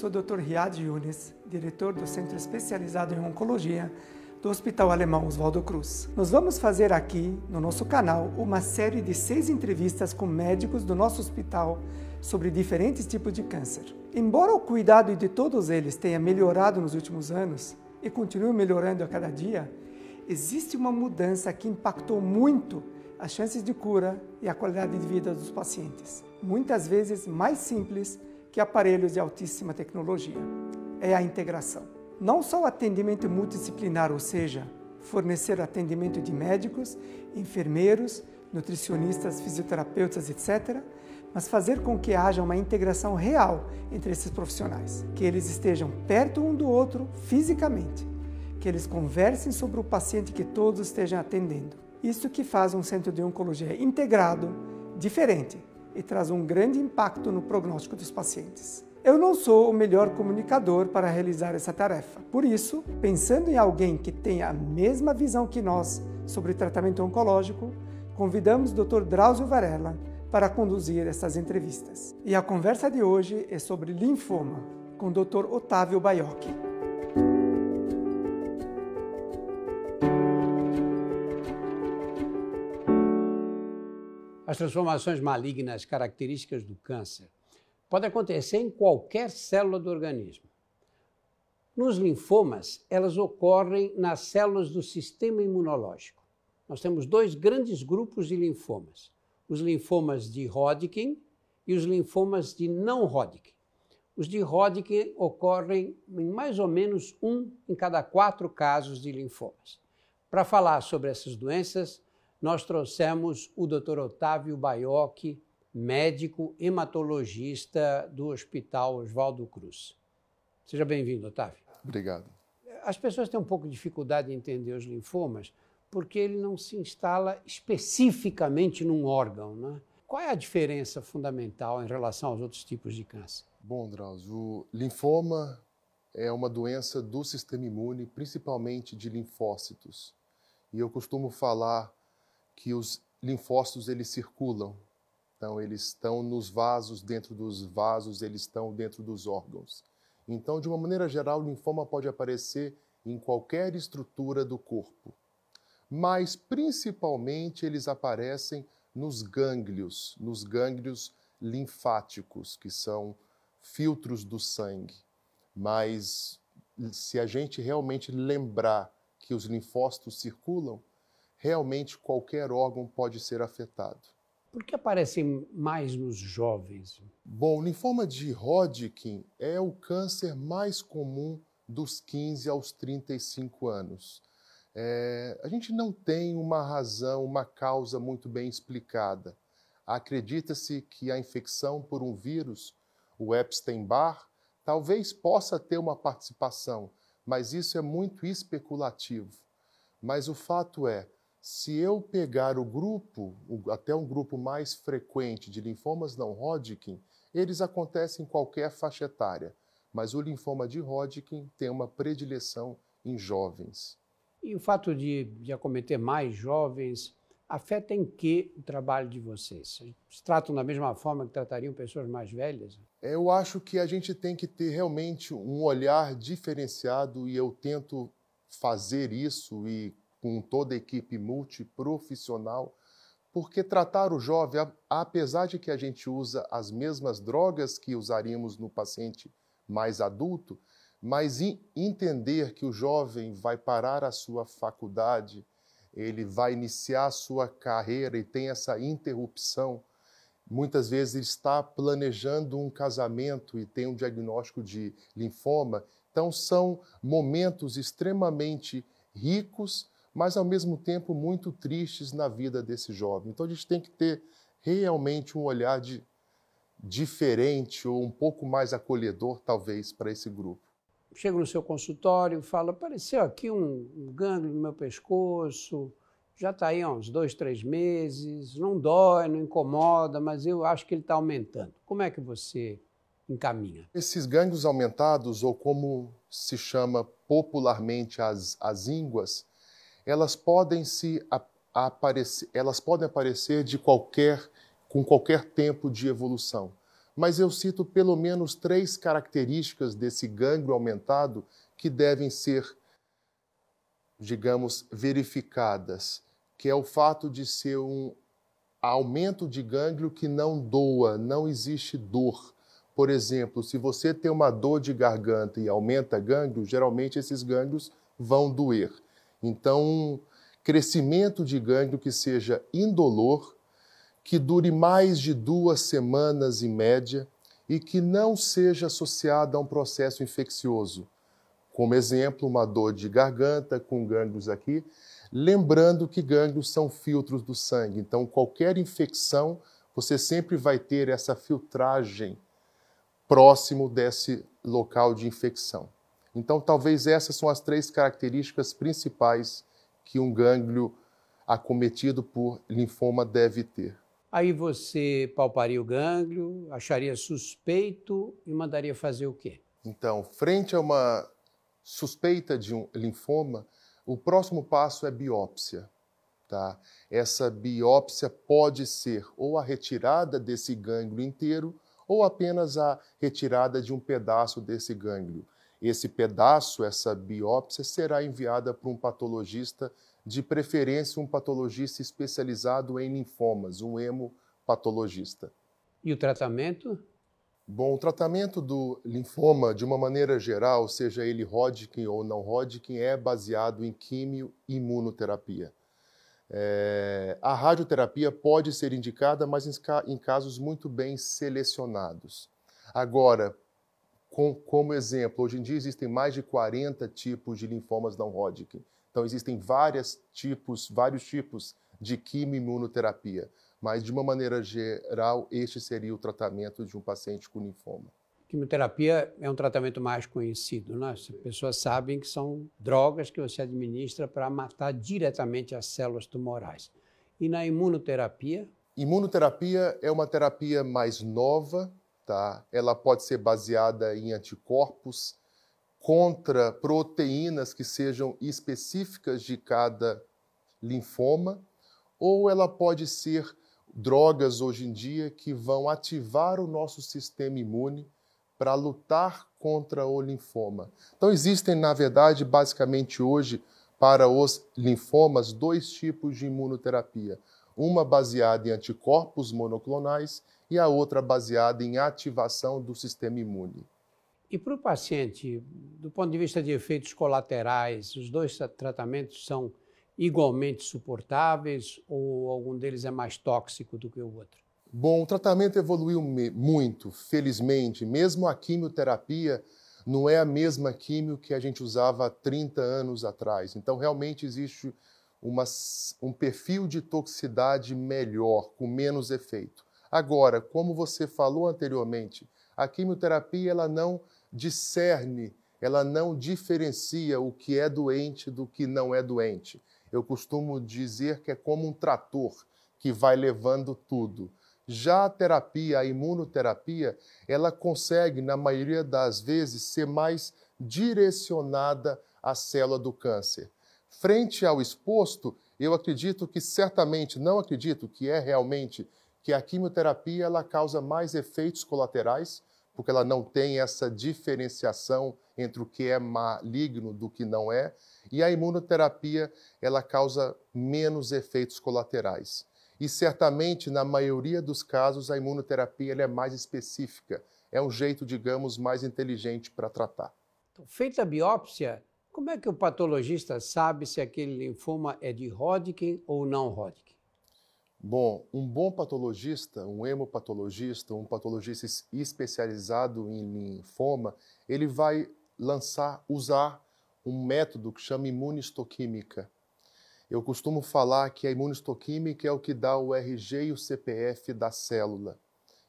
sou o Dr. Riad Yunes, diretor do Centro Especializado em Oncologia do Hospital Alemão Oswaldo Cruz. Nós vamos fazer aqui, no nosso canal, uma série de seis entrevistas com médicos do nosso hospital sobre diferentes tipos de câncer. Embora o cuidado de todos eles tenha melhorado nos últimos anos e continue melhorando a cada dia, existe uma mudança que impactou muito as chances de cura e a qualidade de vida dos pacientes. Muitas vezes mais simples que aparelhos de altíssima tecnologia. É a integração não só o atendimento multidisciplinar, ou seja, fornecer atendimento de médicos, enfermeiros, nutricionistas, fisioterapeutas, etc., mas fazer com que haja uma integração real entre esses profissionais, que eles estejam perto um do outro fisicamente, que eles conversem sobre o paciente que todos estejam atendendo. Isso que faz um centro de oncologia integrado, diferente e traz um grande impacto no prognóstico dos pacientes. Eu não sou o melhor comunicador para realizar essa tarefa. Por isso, pensando em alguém que tenha a mesma visão que nós sobre tratamento oncológico, convidamos o Dr. Drauzio Varela para conduzir essas entrevistas. E a conversa de hoje é sobre linfoma, com o Dr. Otávio Baiocchi. As transformações malignas características do câncer Pode acontecer em qualquer célula do organismo. Nos linfomas, elas ocorrem nas células do sistema imunológico. Nós temos dois grandes grupos de linfomas: os linfomas de Hodgkin e os linfomas de não Hodgkin. Os de Hodgkin ocorrem em mais ou menos um em cada quatro casos de linfomas. Para falar sobre essas doenças, nós trouxemos o Dr. Otávio Baiocchi, médico hematologista do Hospital Oswaldo Cruz. Seja bem-vindo, Otávio. Obrigado. As pessoas têm um pouco de dificuldade de entender os linfomas porque ele não se instala especificamente num órgão. Né? Qual é a diferença fundamental em relação aos outros tipos de câncer? Bom, Drauzio, o linfoma é uma doença do sistema imune, principalmente de linfócitos. E eu costumo falar que os linfócitos eles circulam então, eles estão nos vasos, dentro dos vasos, eles estão dentro dos órgãos. Então, de uma maneira geral, o linfoma pode aparecer em qualquer estrutura do corpo. Mas, principalmente, eles aparecem nos gânglios, nos gânglios linfáticos, que são filtros do sangue. Mas, se a gente realmente lembrar que os linfócitos circulam, realmente qualquer órgão pode ser afetado. Por que aparecem mais nos jovens? Bom, o linfoma de Hodgkin é o câncer mais comum dos 15 aos 35 anos. É, a gente não tem uma razão, uma causa muito bem explicada. Acredita-se que a infecção por um vírus, o Epstein-Barr, talvez possa ter uma participação, mas isso é muito especulativo. Mas o fato é, se eu pegar o grupo, até um grupo mais frequente de linfomas não Hodgkin, eles acontecem em qualquer faixa etária, mas o linfoma de Hodgkin tem uma predileção em jovens. E o fato de, de acometer mais jovens afeta em que o trabalho de vocês? Se tratam da mesma forma que tratariam pessoas mais velhas? Eu acho que a gente tem que ter realmente um olhar diferenciado e eu tento fazer isso e com toda a equipe multiprofissional, porque tratar o jovem, apesar de que a gente usa as mesmas drogas que usaríamos no paciente mais adulto, mas entender que o jovem vai parar a sua faculdade, ele vai iniciar a sua carreira e tem essa interrupção. Muitas vezes ele está planejando um casamento e tem um diagnóstico de linfoma. Então, são momentos extremamente ricos, mas ao mesmo tempo muito tristes na vida desse jovem. Então a gente tem que ter realmente um olhar de, diferente ou um pouco mais acolhedor, talvez, para esse grupo. Chego no seu consultório, fala: apareceu aqui um, um gânglio no meu pescoço, já está aí há uns dois, três meses, não dói, não incomoda, mas eu acho que ele está aumentando. Como é que você encaminha? Esses gânglios aumentados, ou como se chama popularmente as, as ínguas, elas podem se aparecer, elas podem aparecer de qualquer com qualquer tempo de evolução. mas eu cito pelo menos três características desse gânglio aumentado que devem ser, digamos, verificadas, que é o fato de ser um aumento de gânglio que não doa, não existe dor. Por exemplo, se você tem uma dor de garganta e aumenta gânglio, geralmente esses gânglios vão doer. Então, crescimento de gânglio que seja indolor, que dure mais de duas semanas em média e que não seja associado a um processo infeccioso. Como exemplo, uma dor de garganta com gânglios aqui, lembrando que gânglios são filtros do sangue. Então, qualquer infecção, você sempre vai ter essa filtragem próximo desse local de infecção. Então, talvez essas são as três características principais que um gânglio acometido por linfoma deve ter. Aí você palparia o gânglio, acharia suspeito e mandaria fazer o quê? Então, frente a uma suspeita de um linfoma, o próximo passo é biópsia. Tá? Essa biópsia pode ser ou a retirada desse gânglio inteiro ou apenas a retirada de um pedaço desse gânglio. Esse pedaço, essa biópsia, será enviada para um patologista, de preferência um patologista especializado em linfomas, um hemopatologista. E o tratamento? Bom, o tratamento do linfoma, de uma maneira geral, seja ele Hodgkin ou não Hodgkin, é baseado em quimio-imunoterapia. É, a radioterapia pode ser indicada, mas em, em casos muito bem selecionados. Agora, com, como exemplo, hoje em dia existem mais de 40 tipos de linfomas não Hodgkin. Então existem vários tipos, vários tipos de quimioimunoterapia, mas de uma maneira geral, este seria o tratamento de um paciente com linfoma. Quimioterapia é um tratamento mais conhecido, né? As pessoas sabem que são drogas que você administra para matar diretamente as células tumorais. E na imunoterapia? Imunoterapia é uma terapia mais nova, tá? Ela pode ser baseada em anticorpos contra proteínas que sejam específicas de cada linfoma, ou ela pode ser drogas hoje em dia que vão ativar o nosso sistema imune para lutar contra o linfoma. Então existem, na verdade, basicamente hoje para os linfomas dois tipos de imunoterapia, uma baseada em anticorpos monoclonais e a outra baseada em ativação do sistema imune. E para o paciente, do ponto de vista de efeitos colaterais, os dois tratamentos são igualmente suportáveis ou algum deles é mais tóxico do que o outro? Bom, o tratamento evoluiu muito, felizmente. Mesmo a quimioterapia não é a mesma quimio que a gente usava há 30 anos atrás. Então, realmente existe uma, um perfil de toxicidade melhor, com menos efeito. Agora, como você falou anteriormente, a quimioterapia ela não discerne, ela não diferencia o que é doente do que não é doente. Eu costumo dizer que é como um trator que vai levando tudo. Já a terapia, a imunoterapia, ela consegue, na maioria das vezes, ser mais direcionada à célula do câncer. Frente ao exposto, eu acredito que certamente, não acredito que é realmente que a quimioterapia ela causa mais efeitos colaterais, porque ela não tem essa diferenciação entre o que é maligno do que não é, e a imunoterapia ela causa menos efeitos colaterais. E certamente, na maioria dos casos, a imunoterapia é mais específica, é um jeito, digamos, mais inteligente para tratar. Então, feita a biópsia, como é que o patologista sabe se aquele linfoma é de Hodgkin ou não Hodgkin? Bom, um bom patologista, um hemopatologista, um patologista especializado em linfoma, ele vai lançar, usar um método que chama imunistoquímica. Eu costumo falar que a imunistoquímica é o que dá o RG e o CPF da célula.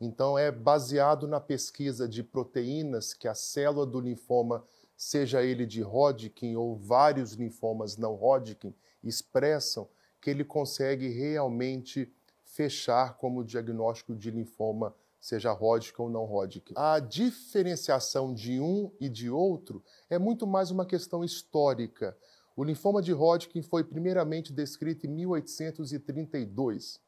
Então, é baseado na pesquisa de proteínas que a célula do linfoma, seja ele de Hodgkin ou vários linfomas não Hodgkin, expressam que ele consegue realmente fechar como diagnóstico de linfoma, seja Hodgkin ou não Hodgkin. A diferenciação de um e de outro é muito mais uma questão histórica. O linfoma de Hodgkin foi primeiramente descrito em 1832.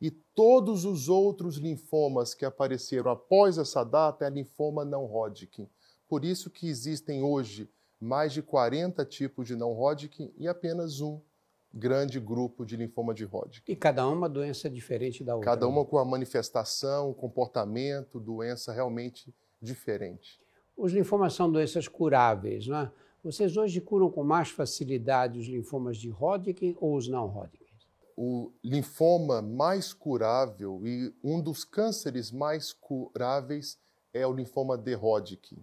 E todos os outros linfomas que apareceram após essa data é linfoma não Hodgkin. Por isso que existem hoje mais de 40 tipos de não Hodgkin e apenas um grande grupo de linfoma de Hodgkin. E cada uma doença diferente da outra. Cada uma com a manifestação, comportamento, doença realmente diferente. Os linfomas são doenças curáveis, não é? Vocês hoje curam com mais facilidade os linfomas de Hodgkin ou os não Hodgkin? O linfoma mais curável e um dos cânceres mais curáveis é o linfoma de Hodgkin.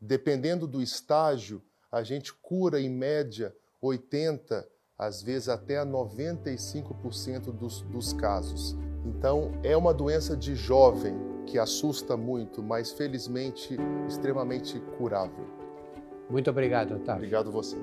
Dependendo do estágio, a gente cura em média 80, às vezes até 95% dos, dos casos. Então, é uma doença de jovem que assusta muito, mas felizmente extremamente curável. Muito obrigado, Otávio. Obrigado você.